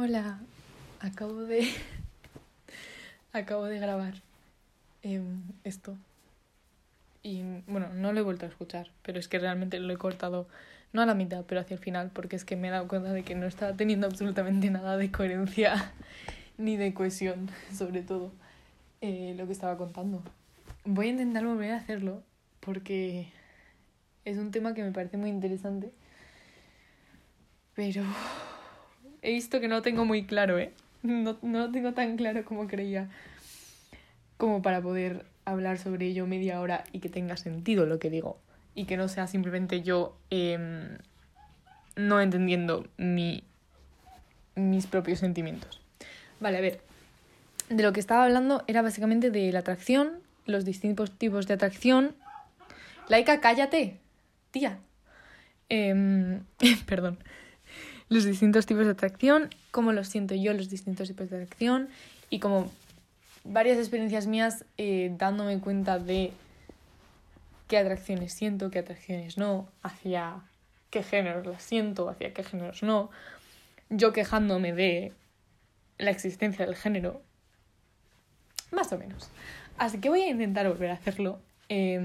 Hola, acabo de. acabo de grabar em, esto. Y bueno, no lo he vuelto a escuchar, pero es que realmente lo he cortado, no a la mitad, pero hacia el final, porque es que me he dado cuenta de que no estaba teniendo absolutamente nada de coherencia ni de cohesión, sobre todo, eh, lo que estaba contando. Voy a intentar volver a hacerlo, porque es un tema que me parece muy interesante, pero he visto que no tengo muy claro, ¿eh? No, no lo tengo tan claro como creía, como para poder hablar sobre ello media hora y que tenga sentido lo que digo y que no sea simplemente yo eh, no entendiendo mi, mis propios sentimientos. Vale, a ver, de lo que estaba hablando era básicamente de la atracción, los distintos tipos de atracción. Laika, cállate, tía. Eh, perdón los distintos tipos de atracción, cómo los siento yo los distintos tipos de atracción y como varias experiencias mías eh, dándome cuenta de qué atracciones siento, qué atracciones no, hacia qué géneros las siento, hacia qué géneros no, yo quejándome de la existencia del género, más o menos. Así que voy a intentar volver a hacerlo. Eh,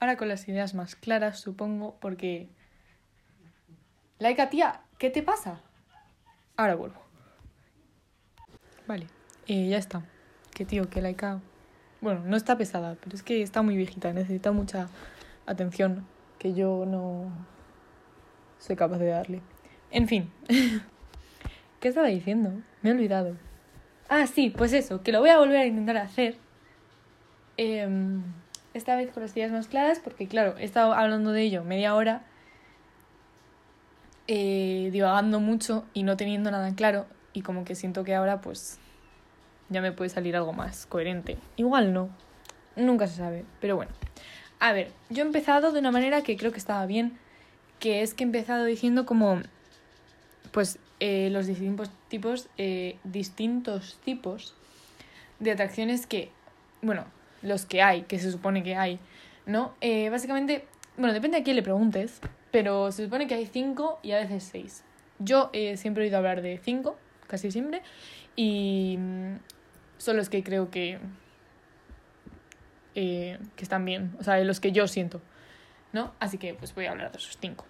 ahora con las ideas más claras, supongo, porque Laika, tía, ¿qué te pasa? Ahora vuelvo. Vale, eh, ya está. Que tío, que Laika... Bueno, no está pesada, pero es que está muy viejita, necesita mucha atención que yo no soy capaz de darle. En fin. ¿Qué estaba diciendo? Me he olvidado. Ah, sí, pues eso, que lo voy a volver a intentar hacer. Em, esta vez con las ideas más claras, porque claro, he estado hablando de ello media hora eh, divagando mucho y no teniendo nada claro y como que siento que ahora pues ya me puede salir algo más coherente. Igual no, nunca se sabe, pero bueno. A ver, yo he empezado de una manera que creo que estaba bien, que es que he empezado diciendo como pues eh, los distintos tipos, eh, distintos tipos de atracciones que, bueno, los que hay, que se supone que hay, ¿no? Eh, básicamente, bueno, depende a quién le preguntes, pero se supone que hay cinco y a veces seis. Yo eh, siempre he oído hablar de cinco, casi siempre, y mm, son los que creo que, eh, que están bien, o sea, los que yo siento, ¿no? Así que pues voy a hablar de esos cinco.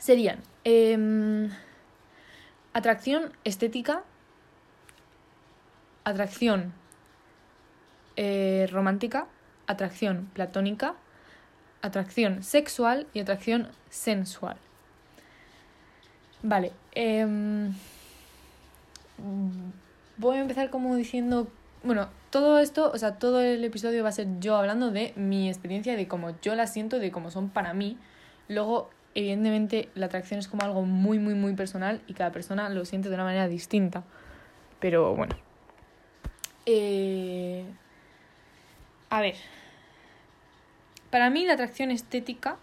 Serían em, atracción estética, atracción eh, romántica, atracción platónica, atracción sexual y atracción sensual. Vale. Em, voy a empezar como diciendo. Bueno, todo esto, o sea, todo el episodio va a ser yo hablando de mi experiencia, de cómo yo la siento, de cómo son para mí. Luego, evidentemente, la atracción es como algo muy, muy, muy personal y cada persona lo siente de una manera distinta. Pero bueno. Eh... A ver, para mí la atracción estética...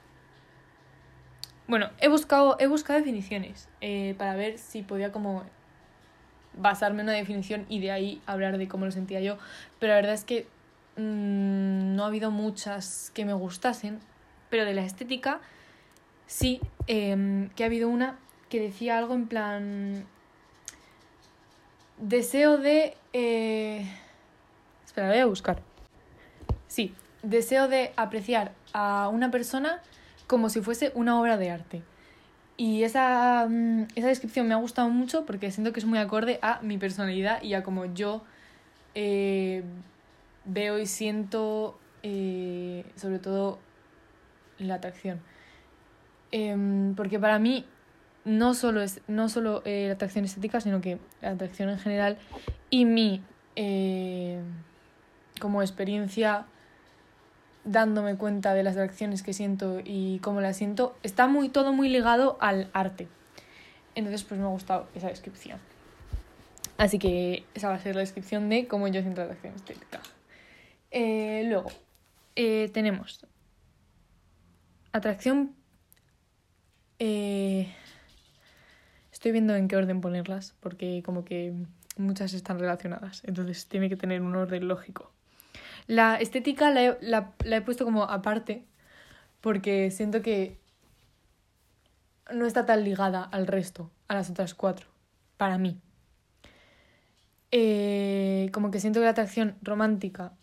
Bueno, he buscado, he buscado definiciones eh, para ver si podía como basarme en una definición y de ahí hablar de cómo lo sentía yo. Pero la verdad es que mmm, no ha habido muchas que me gustasen. Pero de la estética, sí, eh, que ha habido una que decía algo en plan... Deseo de... Eh... Espera, voy a buscar. Sí, deseo de apreciar a una persona como si fuese una obra de arte. Y esa, mm, esa descripción me ha gustado mucho porque siento que es muy acorde a mi personalidad y a como yo eh, veo y siento eh, sobre todo la atracción. Em, porque para mí no solo es no solo eh, la atracción estética, sino que la atracción en general y mi como experiencia dándome cuenta de las reacciones que siento y cómo las siento, está muy todo muy ligado al arte. Entonces, pues me ha gustado esa descripción. Así que esa va a ser la descripción de cómo yo siento la atracción estética. Eh, luego, eh, tenemos atracción... Eh, estoy viendo en qué orden ponerlas, porque como que muchas están relacionadas, entonces tiene que tener un orden lógico. La estética la he, la, he puesto como aparte porque siento que no está tan ligada al resto, a las otras cuatro. para mí. Eh, como que siento que la atracción romántica,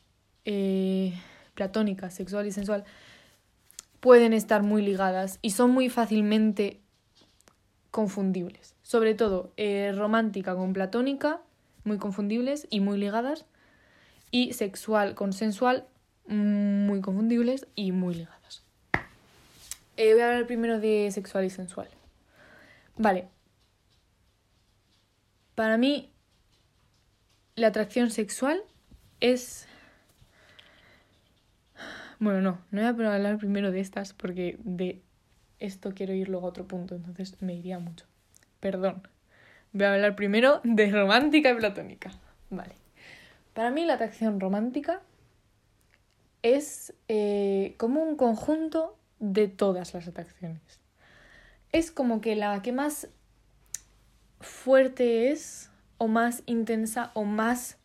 eh, platónica, sexual y sensual pueden estar muy ligadas y son muy fácilmente confundibles. Sobre todo eh, romántica con platónica, muy confundibles y muy ligadas. Y sexual con sensual, muy confundibles y muy ligadas. Eh, voy a hablar primero de sexual y sensual. Vale. Para mí, la atracción sexual es... Bueno, no, no voy a hablar primero de estas porque de esto quiero ir luego a otro punto, entonces me iría mucho. Perdón. Voy a hablar primero de romántica y platónica. Vale. Para mí la atracción romántica es eh, como un conjunto de todas las atracciones. Es como que la que más fuerte es, o más intensa, o más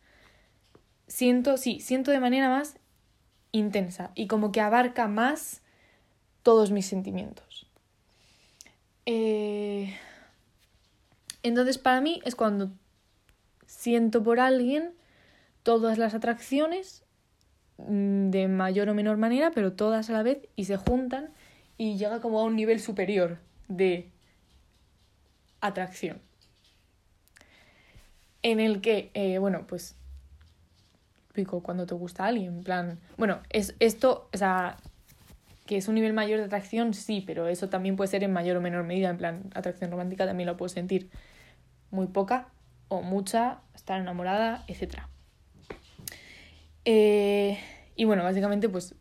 siento, sí, siento de manera más intensa y como que abarca más todos mis sentimientos. Eh, entonces para mí es cuando siento por alguien todas las atracciones mm, de mayor o menor manera, pero todas a la vez y se juntan y llega como a un nivel superior de atracción. En el que, eh, bueno, pues pico cuando te gusta alguien, en plan, bueno, es esto, o sea, que es un nivel mayor de atracción, sí, pero eso también puede ser en mayor o menor medida, en plan, atracción romántica también lo puedo sentir muy poca o mucha, estar enamorada, etc. Eh, y bueno, básicamente pues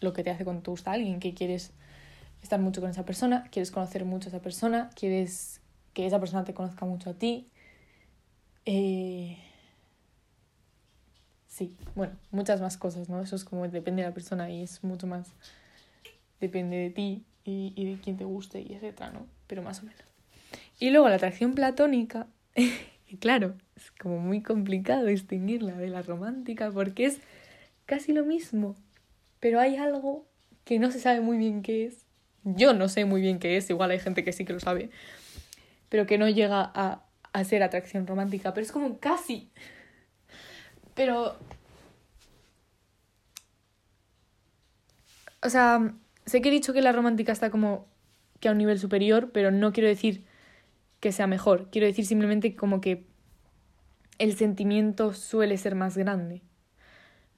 lo que te hace cuando te gusta alguien, que quieres estar mucho con esa persona, quieres conocer mucho a esa persona, quieres que esa persona te conozca mucho a ti. Eh, sí, bueno, muchas más cosas, ¿no? Eso es como depende de la persona y es mucho más depende de ti y, y de quién te guste y etcétera, ¿no? Pero más o menos. Y luego la atracción platónica, y claro, es como muy complicado distinguirla de la romántica porque es casi lo mismo, pero hay algo que no se sabe muy bien qué es. Yo no sé muy bien qué es, igual hay gente que sí que lo sabe, pero que no llega a, a ser atracción romántica, pero es como casi. Pero... O sea, sé que he dicho que la romántica está como que a un nivel superior, pero no quiero decir que sea mejor. Quiero decir simplemente como que el sentimiento suele ser más grande,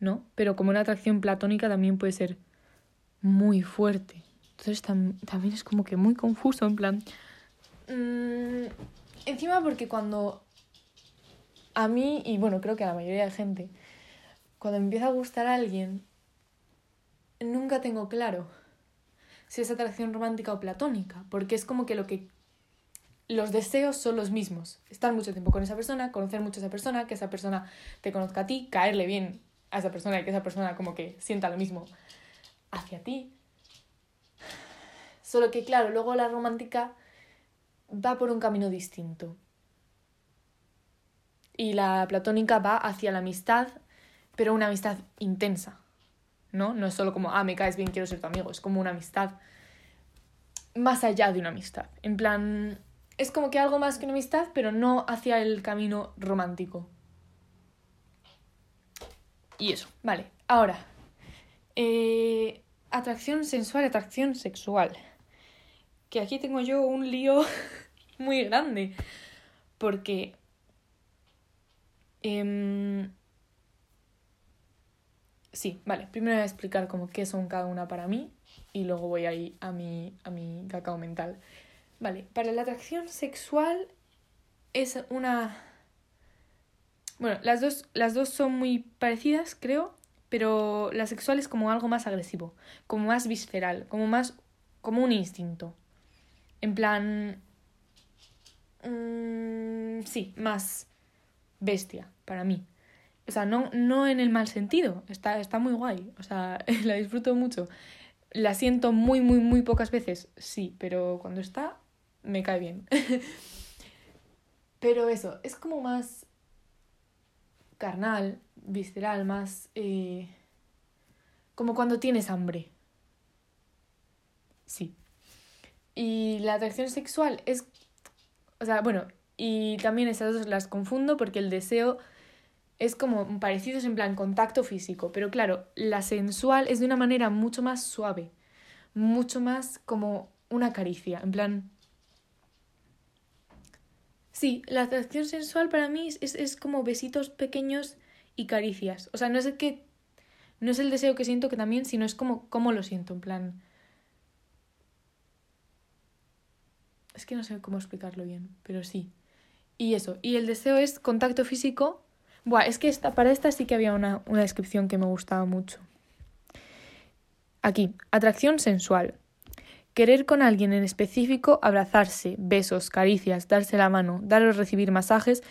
¿no? Pero como una atracción platónica también puede ser muy fuerte. Entonces también es como que muy confuso, en plan... Mm, encima porque cuando a mí, y bueno, creo que a la mayoría de gente, cuando empieza a gustar a alguien, nunca tengo claro si es atracción romántica o platónica, porque es como que lo que los deseos son los mismos. Estar mucho tiempo con esa persona, conocer mucho a esa persona, que esa persona te conozca a ti, caerle bien a esa persona y que esa persona como que sienta lo mismo hacia ti. Solo que claro, luego la romántica va por un camino distinto. Y la platónica va hacia la amistad, pero una amistad intensa. ¿no? No es solo como, ah, me caes bien, quiero ser tu amigo, es como una amistad más allá de una amistad. En plan, es como que algo más que una amistad, pero no hacia el camino romántico. Y eso, vale. Ahora, eh, atracción sensual, atracción sexual. Que aquí tengo yo un lío muy grande. Porque... Eh, sí, vale. Primero voy a explicar como qué son cada una para mí y luego voy a a mi, a mi cacao mental. Vale, para la atracción sexual es una... Bueno, las dos, las dos son muy parecidas, creo, pero la sexual es como algo más agresivo, como más visceral, como más... como un instinto. En plan... Mmm, sí, más bestia, para mí. O sea, no, no en el mal sentido, está, está muy guay, o sea, la disfruto mucho. La siento muy, muy, muy pocas veces, sí, pero cuando está, me cae bien. pero eso, es como más carnal, visceral, más... Eh, como cuando tienes hambre. Sí. Y la atracción sexual es... O sea, bueno, Y también esas dos las confundo porque el deseo es como parecidos en plan contacto físico, pero claro, la sensual es de una manera mucho más suave, mucho más como una caricia, en plan... Sí, la atracción sensual para mí es, es como besitos pequeños y caricias. O sea, no es el que... No es el deseo que siento que también, sino es como cómo lo siento, en plan... Es que no sé cómo explicarlo bien, pero sí. Y eso, y el deseo es contacto físico. Buah, es que esta, para esta sí que había una, una descripción que me gustaba mucho. Aquí, atracción sensual. Querer con alguien en específico, abrazarse, besos, caricias, darse la mano, dar o recibir masajes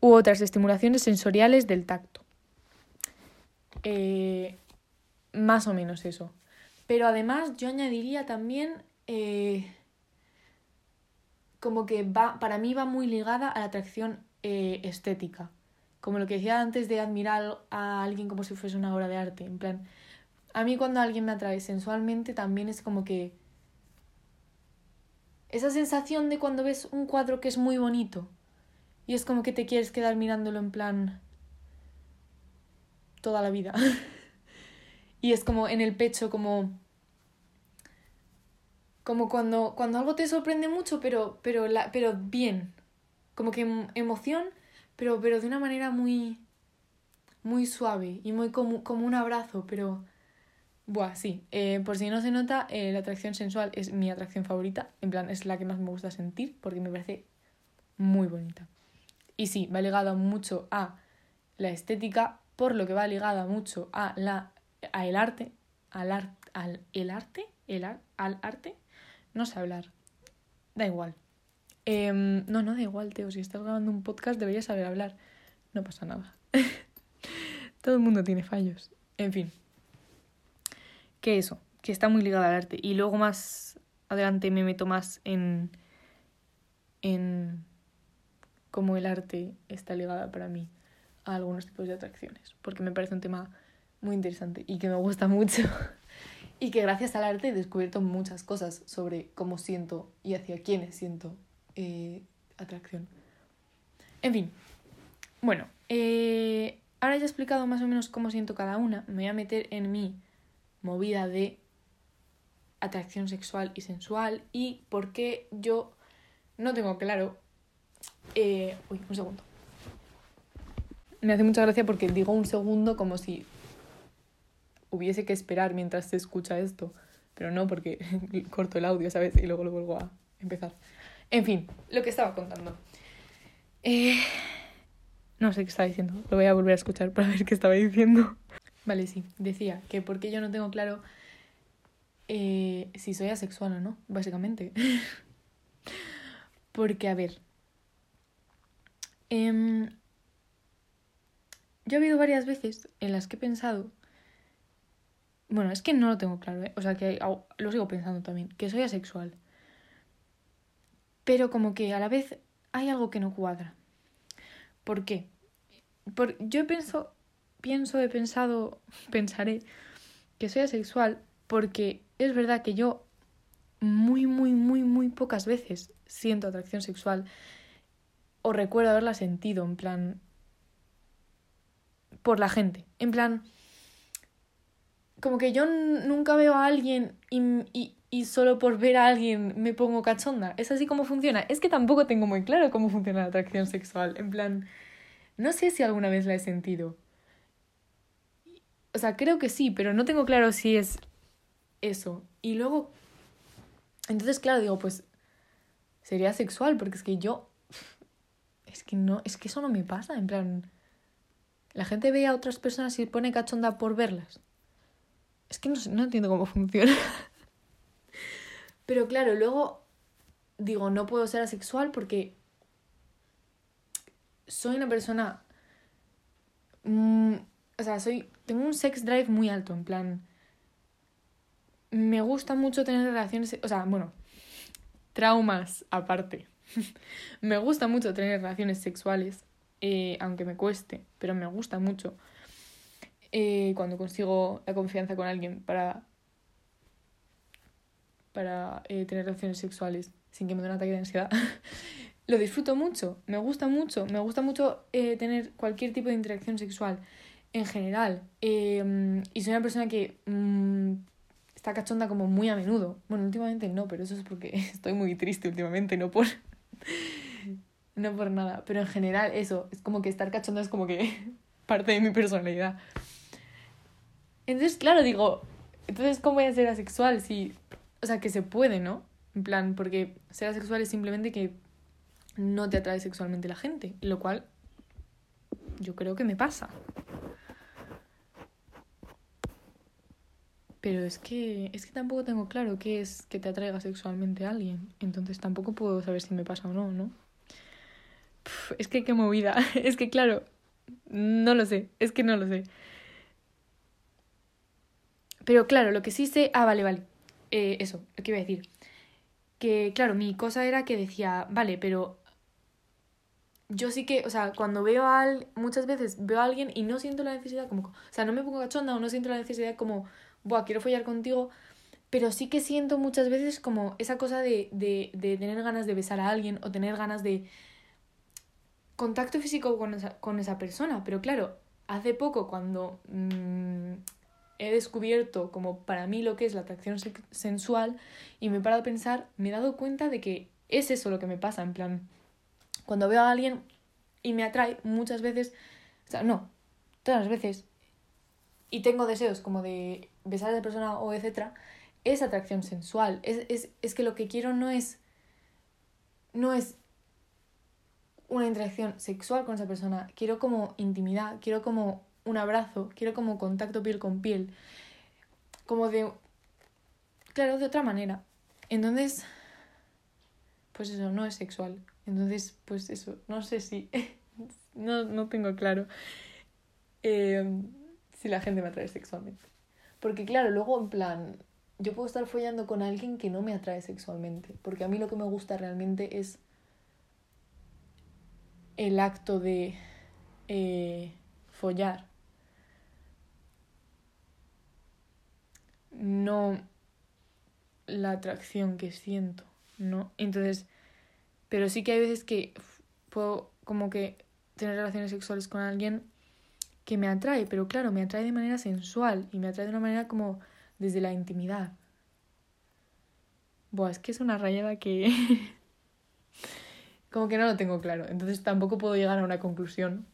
u otras estimulaciones sensoriales del tacto. Eh, más o menos eso. Pero además yo añadiría también eh, como que va, para mí va muy ligada a la atracción eh, estética. Como lo que decía antes de admirar a alguien como si fuese una obra de arte. En plan, a mí cuando alguien me atrae sensualmente también es como que... Esa sensación de cuando ves un cuadro que es muy bonito y es como que te quieres quedar mirándolo en plan toda la vida. y es como en el pecho como como cuando, cuando algo te sorprende mucho, pero, pero, la, pero bien. Como que em, emoción, pero, pero de una manera muy, muy suave y muy como, como un abrazo, pero... Buah, sí. Eh, por si no se nota, eh, la atracción sensual es mi atracción favorita. En plan, es la que más me gusta sentir porque me parece muy bonita. Y sí, va ligada mucho a la estética, por lo que va ligada mucho a la a el arte, al, al el arte, el al arte, no sé hablar. Da igual. Em, no, no da igual, Teo. Si estás grabando un podcast deberías saber hablar. No pasa nada. Todo el mundo tiene fallos. En fin. Que eso, que está muy ligado al arte. Y luego más adelante me meto más en. en cómo el arte está ligado para mí a algunos tipos de atracciones. Porque me parece un tema muy interesante y que me gusta mucho. y que gracias al arte he descubierto muchas cosas sobre cómo siento y hacia quiénes siento eh, atracción. En fin, bueno, eh, ahora ya he explicado más o menos cómo siento cada una, me voy a meter en mi movida de atracción sexual y sensual y por qué yo no tengo claro... Eh, uy, un segundo. Me hace mucha gracia porque digo un segundo como si hubiese que esperar mientras se escucha esto, pero no porque corto el audio, ¿sabes? Y luego lo vuelvo a empezar. En fin, lo que estaba contando. Eh, no sé qué estaba diciendo, lo voy a volver a escuchar para ver qué estaba diciendo. Vale, sí, decía que porque yo no tengo claro eh, si soy asexual o no, básicamente. porque, a ver, eh, yo he habido varias veces en las que he pensado bueno, es que no lo tengo claro, ¿eh? O sea, que lo sigo pensando también, que soy asexual. Pero como que a la vez hay algo que no cuadra. ¿Por qué? Por, yo pienso, pienso, he pensado, pensaré que soy asexual porque es verdad que yo muy, muy, muy, muy pocas veces siento atracción sexual o recuerdo haberla sentido, en plan, por la gente. En plan, como que yo nunca veo a alguien y, y, solo por ver a alguien me pongo cachonda. ¿Es así como funciona? Es que tampoco tengo muy claro cómo funciona la atracción sexual. En plan, no sé si alguna vez la he sentido. O sea, creo que sí, pero no tengo claro si es eso. Y luego, entonces, claro, digo, pues sería sexual, porque es que yo, es que no, es que eso no me pasa, en plan, la gente ve a otras personas y pone cachonda por verlas. Es que no, no entiendo cómo funciona. Pero claro, luego digo, no puedo ser asexual porque soy una persona... O sea, soy, tengo un sex drive muy alto, en plan... Me gusta mucho tener relaciones... O sea, bueno, traumas aparte. me gusta mucho tener relaciones sexuales, eh, aunque me cueste, pero me gusta mucho. Eh, cuando consigo la confianza con alguien para, para eh, tener relaciones sexuales sin que me dé un ataque de ansiedad. lo disfruto mucho, me gusta mucho, me gusta mucho tener cualquier tipo de interacción sexual en general. Em, y soy una persona que mm, está cachonda como muy a menudo. Bueno, últimamente no, pero eso es porque estoy muy triste últimamente, no por... no por nada. Pero en general eso, es como que estar cachonda es como que parte de mi personalidad. Entonces, claro, digo, entonces, ¿cómo voy a ser asexual? Si, o sea, que se puede, ¿no? En plan, porque ser asexual es simplemente que no te atrae sexualmente la gente, lo cual yo creo que me pasa. Pero es que, es que tampoco tengo claro qué es que te atraiga sexualmente a alguien. Entonces tampoco puedo saber si me pasa o no, ¿no? es que qué movida. Es que claro, no lo sé. Es que no lo sé. Pero claro, lo que sí sé... Ah, vale, vale. Eh, eso, lo que iba a decir. Que claro, mi cosa era que decía, vale, pero yo sí que, o sea, cuando veo a alguien, muchas veces veo a alguien y no siento la necesidad como, o sea, no me pongo cachonda o no siento la necesidad como, buah, quiero follar contigo, pero sí que siento muchas veces como esa cosa de, de, de tener ganas de besar a alguien o tener ganas de contacto físico con esa, con esa persona. Pero claro, hace poco cuando mm, he descubierto como para mí lo que es la atracción sensual y me he parado a pensar, me he dado cuenta de que es eso lo que me pasa, en plan, cuando veo a alguien y me atrae muchas veces, o sea, no, todas las veces, y tengo deseos como de besar a esa persona o etcétera, es atracción sensual. Es, es, es que lo que quiero no es. no es una interacción sexual con esa persona. Quiero como intimidad, quiero como un abrazo, quiero como contacto piel con piel. Como de. Claro, de otra manera. Entonces. Pues eso, no es sexual. Entonces, pues eso, no sé si. no, no tengo claro. Eh, si la gente me atrae sexualmente. Porque claro, luego en plan, yo puedo estar follando con alguien que no me atrae sexualmente, porque a mí lo que me gusta realmente es el acto de eh, follar. No la atracción que siento, ¿no? Entonces, pero sí que hay veces que puedo como que tener relaciones sexuales con alguien que me atrae, pero claro, me atrae de manera sensual y me atrae de una manera como desde la intimidad. Buah, es que es una rayada que... como que no lo tengo claro, entonces tampoco puedo llegar a una conclusión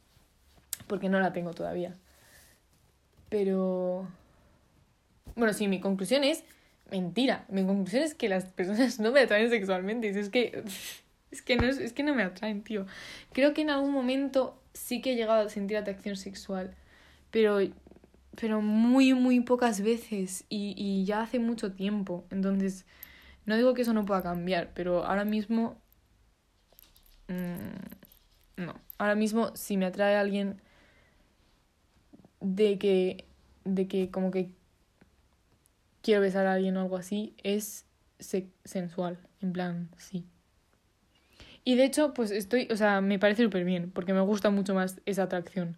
porque no la tengo todavía. Pero... Bueno, sí, mi conclusión es mentira. Mi conclusión es que las personas no me atraen sexualmente. Es que... Es que no, es que no me atraen, tío. Creo que en algún momento sí que he llegado a sentir atracción sexual, pero, pero muy, muy pocas veces y, y ya hace mucho tiempo. Entonces, no digo que eso no pueda cambiar, pero ahora mismo... Mmm, no, ahora mismo si me atrae alguien de que, de que como que quiero besar a alguien o algo así, es sensual, en plan, sí. Y de hecho, pues estoy, o sea, me parece súper bien, porque me gusta mucho más esa atracción.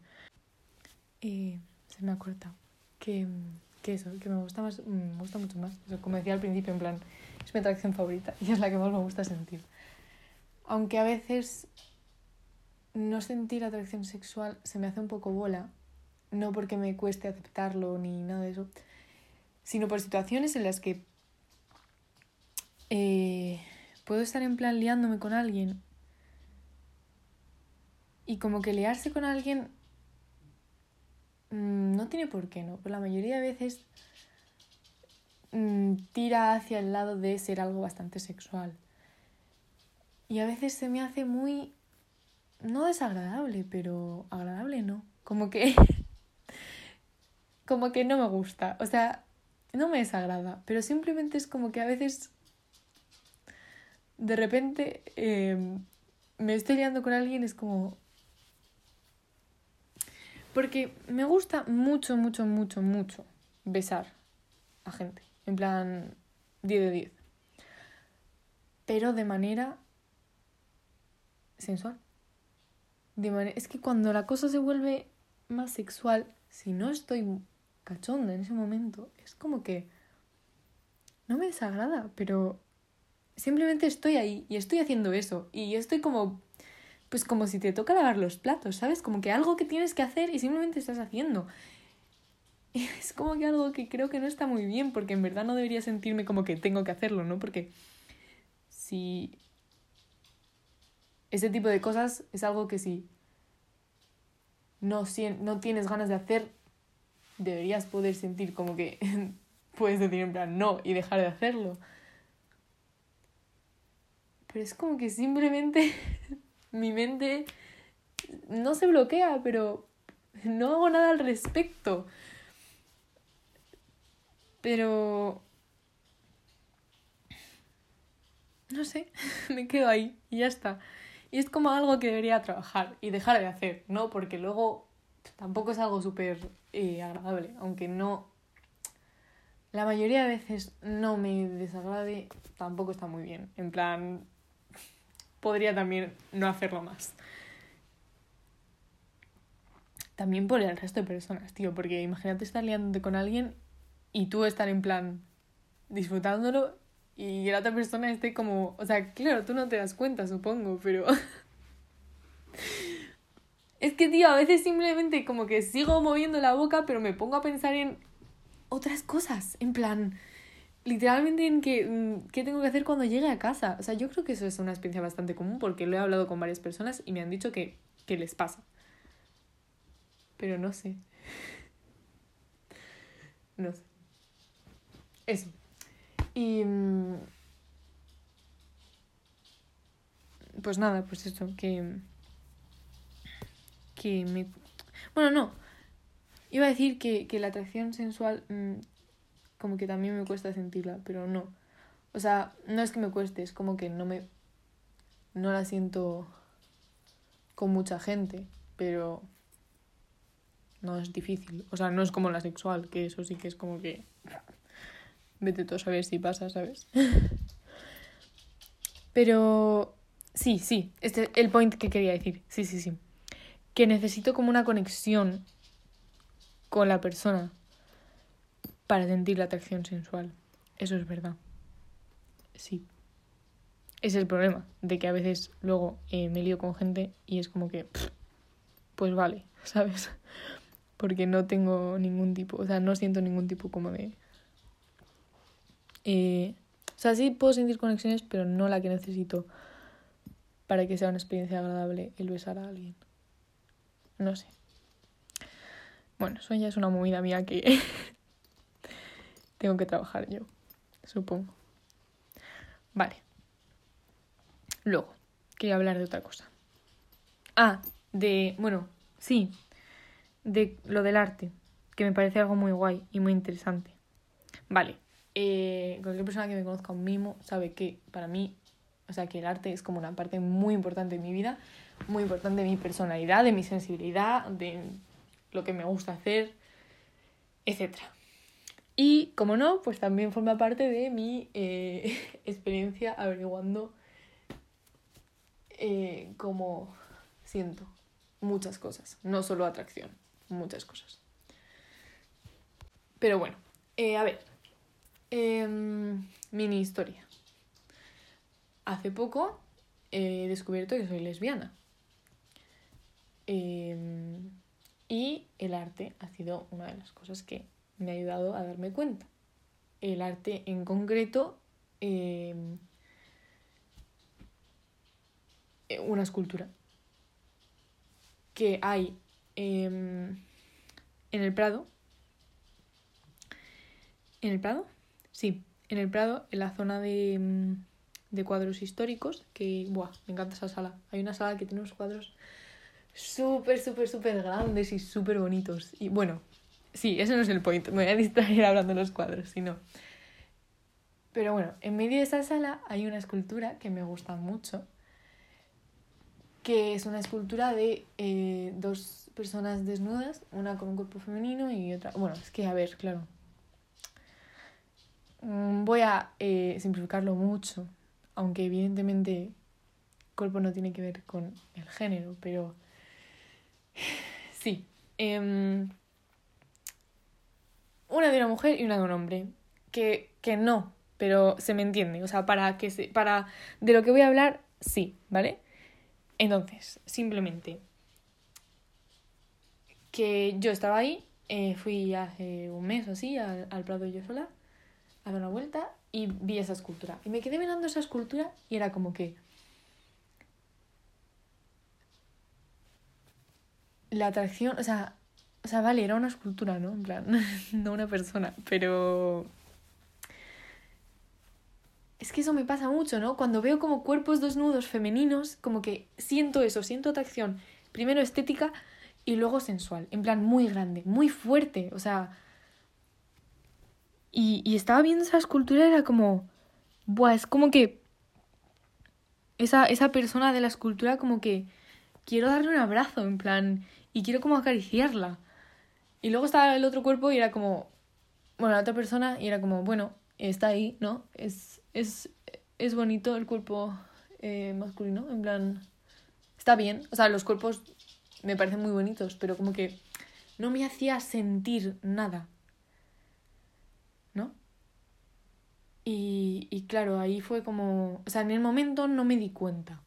Se me ha. Que, que eso, que me gusta más, mm, me gusta mucho más. O como decía al principio, en plan, es mi atracción favorita y es la que más me gusta sentir. Aunque a veces no sentir atracción sexual se me hace un poco bola, no porque me cueste aceptarlo ni nada de eso, sino por situaciones en las que eh, puedo estar en plan liándome con alguien y como que liarse con alguien mm, no tiene por qué, ¿no? Pero la mayoría de veces mm, tira hacia el lado de ser algo bastante sexual. Y a veces se me hace muy... no desagradable, pero agradable no. Como que... como que no me gusta. O sea, no me desagrada, pero simplemente es como que a veces de repente em, me estoy liando con alguien, es como... Porque me gusta mucho, mucho, mucho, mucho besar a gente. En plan 10 de 10. Pero de manera sensual. De Es que cuando la cosa se vuelve más sexual, si no estoy cachonda en ese momento, es como que no me desagrada, pero simplemente estoy ahí y estoy haciendo eso y estoy como pues como si te toca lavar los platos, ¿sabes? Como que algo que tienes que hacer y simplemente estás haciendo. Es como que algo que creo que no está muy bien, porque en verdad no debería sentirme como que tengo que hacerlo, ¿no? Porque si ese tipo de cosas es algo que si no, no tienes ganas de hacer, deberías poder sentir como que puedes decir en plan no y dejar de hacerlo. Pero es como que simplemente mi mente no se bloquea, pero no hago nada al respecto. Pero... No sé, me quedo ahí y ya está. Y es como algo que debería trabajar y dejar de hacer, ¿no? Porque luego tampoco es algo súper eh, agradable, aunque no... La mayoría de veces no me desagrade, tampoco está muy bien. En plan, podría también no hacerlo más. También por el resto de personas, tío, porque imagínate estar liándote con alguien y tú estar en plan disfrutándolo y la otra persona esté como, o sea, claro, tú no te das cuenta, supongo, pero es que, tío, a veces simplemente como que sigo moviendo la boca, pero me pongo a pensar en otras cosas, en plan, literalmente en que, mm, qué tengo que hacer cuando llegue a casa. O sea, yo creo que eso es una experiencia bastante común porque lo he hablado con varias personas y me han dicho que, que les pasa. Pero no sé. No sé. Eso. Y... Mm, pues nada, pues eso, que... Que me... Bueno, no. Iba a decir que, que la atracción sensual mm, como que también me cuesta sentirla, pero no. O sea, no es que me cueste, es como que no me... No la siento con mucha gente, pero no es difícil. O sea, no es como la sexual, que eso sí que es como que... Vete tú a saber si pasa, ¿sabes? pero... Sí, sí, este es el point que quería decir. Sí, sí, sí. Que necesito como una conexión con la persona para sentir la atracción sensual. Eso es verdad. Sí. Es el problema, de que a veces luego eh, me lío con gente y es como que, pues vale, ¿sabes? Porque no tengo ningún tipo, o sea, no siento ningún tipo como de... Eh, o sea, sí puedo sentir conexiones, pero no la que necesito para que sea una experiencia agradable el besar a alguien. No sé. Bueno, eso ya es una movida mía que tengo que trabajar yo, supongo. Vale. Luego, quería hablar de otra cosa. Ah, de, bueno, sí, de lo del arte, que me parece algo muy guay y muy interesante. Vale, eh, cualquier persona que me conozca un mimo sabe que para mí, o sea, que el arte es como una parte muy importante de mi vida, muy importante de mi personalidad, de mi sensibilidad, de lo que me gusta hacer, etcétera. Y como no, pues también forma parte de mi eh, experiencia averiguando eh, cómo siento muchas cosas, no solo atracción, muchas cosas. Pero bueno, eh, a ver, em, mini historia. Hace poco he descubierto que soy lesbiana. Em, y el arte ha sido una de las cosas que me ha ayudado a darme cuenta. El arte en concreto, em, eh, una escultura que hay em, en el Prado. ¿En el Prado? Sí, en el Prado, en la zona de, em, de cuadros históricos, que, buah, me encanta esa sala. Hay una sala que tiene unos cuadros súper, súper, súper grandes y súper bonitos. Y bueno, Sí, ese no es el point. Me voy a distraer hablando de los cuadros, sino. Pero bueno, en medio de esa sala hay una escultura que me gusta mucho, que es una escultura de eh, dos personas desnudas, una con un cuerpo femenino y otra... Bueno, es que, a ver, claro. Mm, voy a eh, simplificarlo mucho, aunque evidentemente cuerpo no tiene que ver con el género, pero sí. Eh, una de una mujer y una de un hombre. Que, que no, pero se me entiende. O sea, para que se, para de lo que voy a hablar, sí, ¿vale? Entonces, simplemente que yo estaba ahí, eh, fui hace un mes o así al, al Prado yo sola a dar una vuelta y vi esa escultura. Y me quedé mirando esa escultura y era como que la atracción, o sea, o sea, vale, era una escultura, ¿no? En plan, no una persona, pero es que eso me pasa mucho, ¿no? Cuando veo como cuerpos desnudos femeninos, como que siento eso, siento atracción, primero estética y luego sensual, en plan muy grande, muy fuerte, o sea... Y, y estaba viendo esa escultura y era como... Buah, es como que... Esa, esa persona de la escultura como que... Quiero darle un abrazo, en plan... Y quiero como acariciarla. Y luego estaba el otro cuerpo y era como... Bueno, la otra persona y era como, bueno, está ahí, ¿no? Es, es, es bonito el cuerpo eh, masculino, en plan... Está bien, o sea, los cuerpos me parecen muy bonitos, pero como que no me hacía sentir nada. ¿No? Y, y claro, ahí fue como... O sea, en el momento no me di cuenta.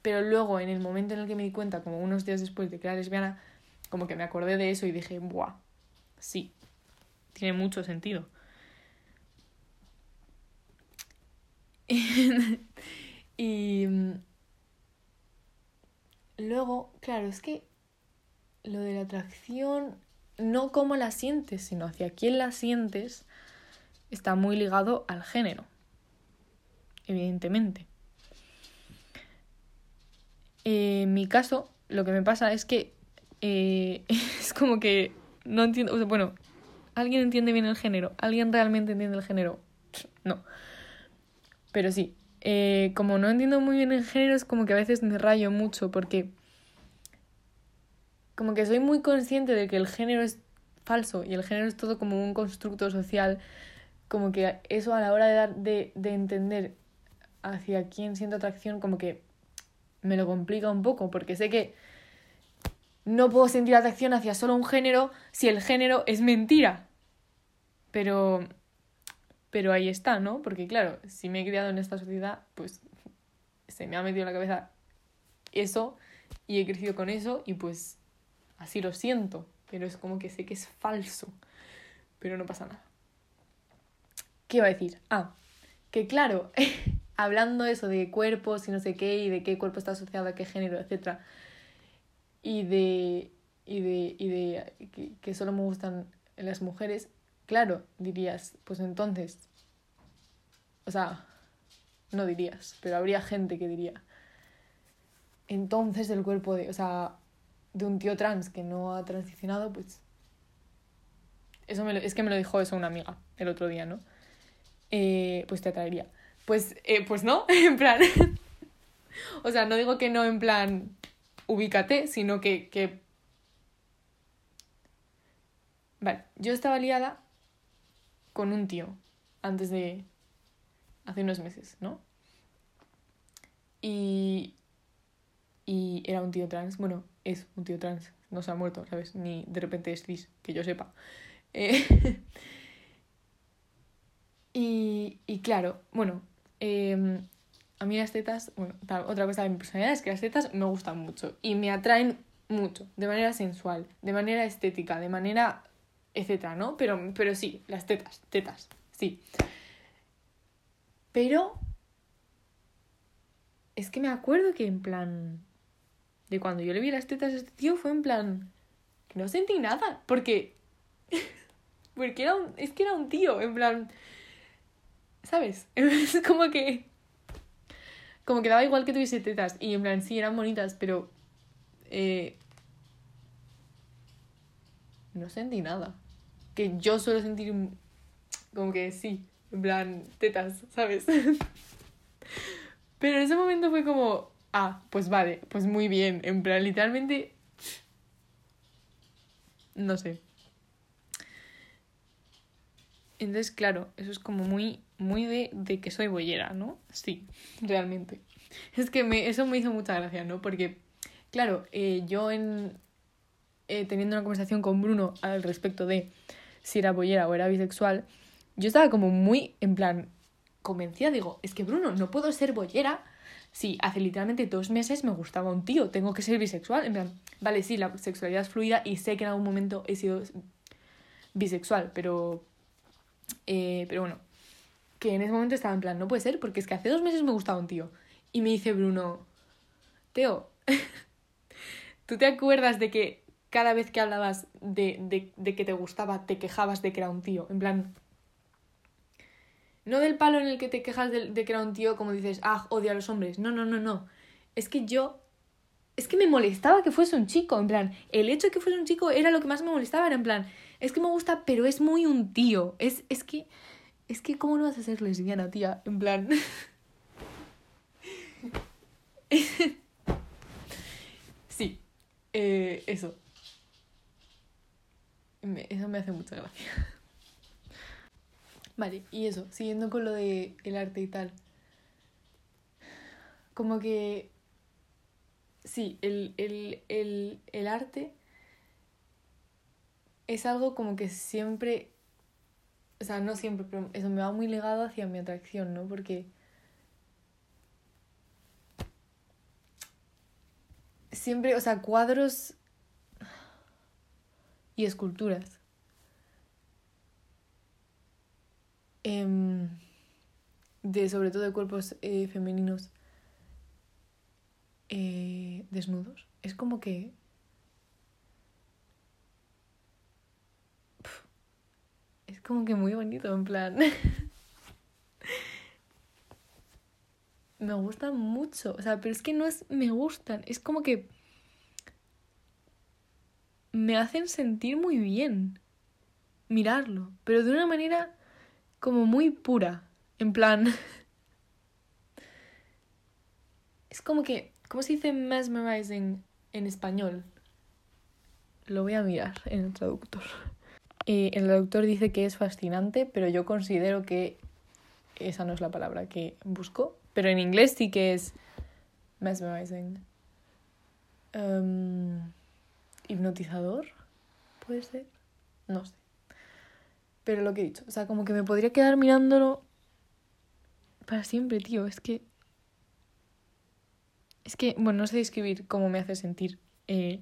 Pero luego, en el momento en el que me di cuenta, como unos días después de que era lesbiana, como que me acordé de eso y dije, ¡buah! Sí, tiene mucho sentido. y mm, luego, claro, es que lo de la atracción, no cómo la sientes, sino hacia quién la sientes, está muy ligado al género, evidentemente. Eh, en mi caso, lo que me pasa es que eh, es como que no entiendo, o sea, bueno, ¿alguien entiende bien el género? ¿Alguien realmente entiende el género? No. Pero sí, eh, como no entiendo muy bien el género, es como que a veces me rayo mucho porque como que soy muy consciente de que el género es falso y el género es todo como un constructo social, como que eso a la hora de, dar, de, de entender hacia quién siento atracción, como que me lo complica un poco, porque sé que no puedo sentir atracción hacia solo un género si el género es mentira. Pero pero ahí está, ¿no? Porque claro, si me he criado en esta sociedad, pues se me ha metido en la cabeza eso y he crecido con eso y pues así lo siento, pero es como que sé que es falso, pero no pasa nada. ¿Qué iba a decir? Ah, que claro, hablando eso de cuerpos y no sé qué, y de qué cuerpo está asociado a qué género, etc. Y de. y de. y de que, que solo me gustan las mujeres, Claro, dirías, pues entonces, o sea, no dirías, pero habría gente que diría, entonces el cuerpo de, o sea, de un tío trans que no ha transicionado, pues, eso me lo, es que me lo dijo eso una amiga el otro día, ¿no? Eh, pues te atraería. Pues, eh, pues no, en plan, o sea, no digo que no en plan, ubícate, sino que, que... Vale, yo estaba liada con un tío antes de hace unos meses, ¿no? Y, y era un tío trans, bueno, es un tío trans, no se ha muerto, ¿sabes? Ni de repente es cis, que yo sepa. Eh, y, y claro, bueno, eh, a mí las tetas, bueno, otra cosa de mi personalidad es que las tetas me gustan mucho y me atraen mucho, de manera sensual, de manera estética, de manera etcétera, ¿no? Pero, pero sí, las tetas, tetas, sí. Pero es que me acuerdo que en plan de cuando yo le vi las tetas a este tío fue en plan no sentí nada, porque porque era un, es que era un tío, en plan ¿sabes? Es como que como que daba igual que tuviese tetas y en plan sí eran bonitas, pero eh, no sentí nada. Que yo suelo sentir como que sí, en plan, tetas, ¿sabes? Pero en ese momento fue como, ah, pues vale, pues muy bien, en plan, literalmente, no sé. Entonces, claro, eso es como muy, muy de, de que soy bollera, ¿no? Sí, realmente. Es que me, eso me hizo mucha gracia, ¿no? Porque, claro, eh, yo en, eh, teniendo una conversación con Bruno al respecto de si era bollera o era bisexual, yo estaba como muy en plan, convencida, digo, es que Bruno, no puedo ser bollera si hace literalmente dos meses me gustaba un tío, tengo que ser bisexual. En plan, vale, sí, la sexualidad es fluida y sé que en algún momento he sido bisexual, pero. Eh, pero bueno, que en ese momento estaba en plan, no puede ser, porque es que hace dos meses me gustaba un tío. Y me dice Bruno, Teo, ¿tú te acuerdas de que cada vez que hablabas de, de, de que te gustaba te quejabas de que era un tío? En plan, no del palo en el que te quejas de, que era un tío como dices, ah, odio a los hombres. No, no, no, no. Es que yo... Es que me molestaba que fuese un chico, en plan, el hecho de que fuese un chico era lo que más me molestaba, era en plan, es que me gusta, pero es muy un tío. Es, es que... Es que, ¿cómo no vas a ser lesbiana, tía? En plan... sí, eh, eso. Eso me hace mucha gracia. Vale, y eso, siguiendo con lo de el arte y tal. Como que. Sí, el, el, el, el arte es algo como que siempre. O sea, no siempre, pero eso me va muy ligado hacia mi atracción, ¿no? Porque. Siempre, o sea, cuadros y esculturas eh, de sobre todo de cuerpos eh, femeninos eh, desnudos. Es como que... como que muy bonito, en plan... me gustan mucho, o sea, pero es que no es me gustan, es como que me hacen sentir muy bien mirarlo, pero de una manera como muy pura. En plan. es como que. ¿Cómo se dice mesmerizing en español? Lo voy a mirar en el traductor. Eh, el traductor dice que es fascinante, pero yo considero que esa no es la palabra que busco. Pero en inglés sí que es mesmerizing. Um, hipnotizador, puede ser. No sé. Pero lo que he dicho, o sea, como que me podría quedar mirándolo para siempre, tío. Es que. Es que, bueno, no sé describir cómo me hace sentir eh,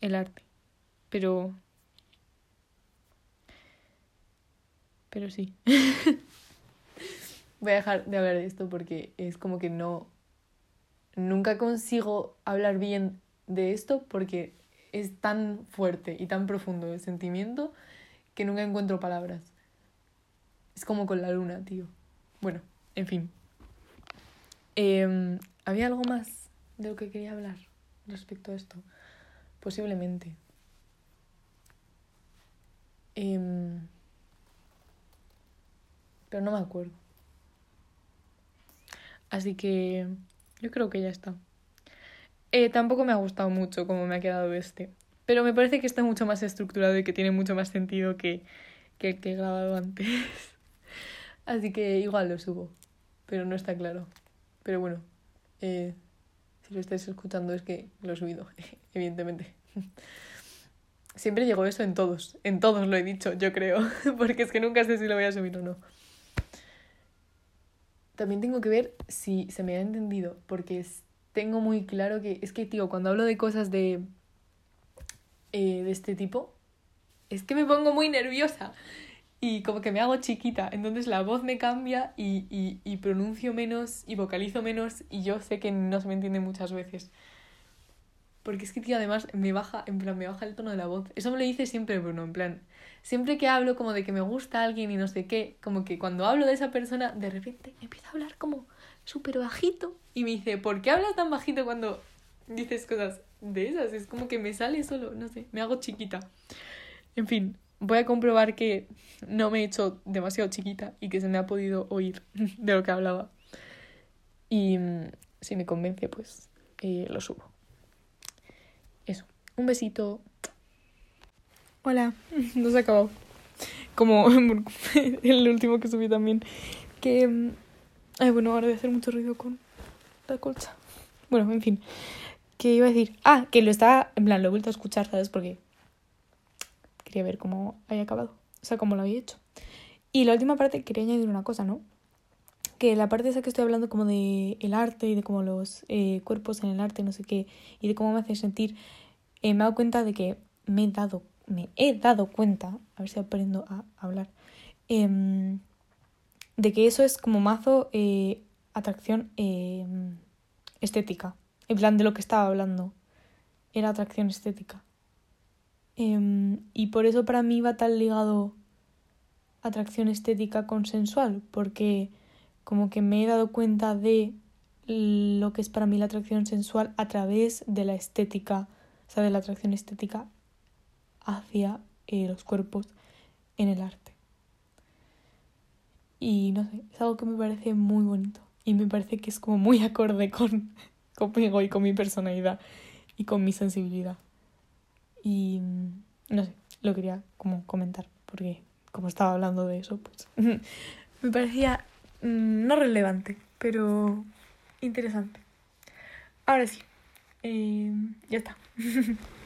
el arte. Pero. Pero sí. Voy a dejar de hablar de esto porque es como que no. Nunca consigo hablar bien de esto porque es tan fuerte y tan profundo el sentimiento que nunca encuentro palabras. Es como con la luna, tío. Bueno, en fin. Eh, ¿Había algo más de lo que quería hablar respecto a esto? Posiblemente. Eh, pero no me acuerdo. Así que yo creo que ya está. Eh, tampoco me ha gustado mucho cómo me ha quedado este. Pero me parece que está mucho más estructurado y que tiene mucho más sentido que, que el que he grabado antes. Así que igual lo subo, pero no está claro. Pero bueno, eh, si lo estáis escuchando es que lo he subido, evidentemente. Siempre llegó eso en todos, en todos lo he dicho, yo creo, porque es que nunca sé si lo voy a subir o no. También tengo que ver si se me ha entendido, porque tengo muy claro que es que, tío, cuando hablo de cosas de eh, de este tipo, es que me pongo muy nerviosa y como que me hago chiquita, entonces la voz me cambia y, y, y pronuncio menos y vocalizo menos y yo sé que no se me entiende muchas veces. Porque es que, tío, además me baja, en plan, me baja el tono de la voz. Eso me lo dice siempre Bruno, en plan, siempre que hablo como de que me gusta alguien y no sé qué, como que cuando hablo de esa persona, de repente empieza a hablar como súper bajito y me dice, ¿por qué hablas tan bajito cuando dices cosas de esas. Es como que me sale solo, no sé, me hago chiquita. En fin, voy a comprobar que no me he hecho demasiado chiquita y que se me ha podido oír de lo que hablaba. Y mm, si me convence, pues eh, lo subo. Eso. Un besito. Hola, no se acabado. Como el último que subí también. Que. Mm, ay, bueno, ahora voy a hacer mucho ruido con la colcha. Bueno, en fin. ¿Qué iba a decir? Ah, que lo estaba, en plan, lo he vuelto a escuchar, ¿sabes? Porque quería ver cómo había acabado, o sea, cómo lo había hecho. Y la última parte quería añadir una cosa, ¿no? que la parte esa que estoy hablando como de el arte y de como los eh, cuerpos en el arte, no sé qué, y de cómo me hace sentir, eh, me he dado cuenta de que me he dado, me he dado cuenta, a ver si aprendo a hablar, em, de que eso es como mazo eh, atracción em, estética. En plan de lo que estaba hablando. Era atracción estética. Em, y por eso para mí va tan ligado atracción estética consensual, porque como que me he dado cuenta de lo que es para mí la atracción sensual a través de la estética, o sea, de la atracción estética hacia eh, los cuerpos en el arte. Y no sé, es algo que me parece muy bonito y me parece que es como muy acorde con conmigo y con mi personalidad y con mi sensibilidad. Y no sé, lo quería como comentar porque como estaba hablando de eso, pues me parecía mm, no relevante, pero interesante. Ahora sí, eh, ya está.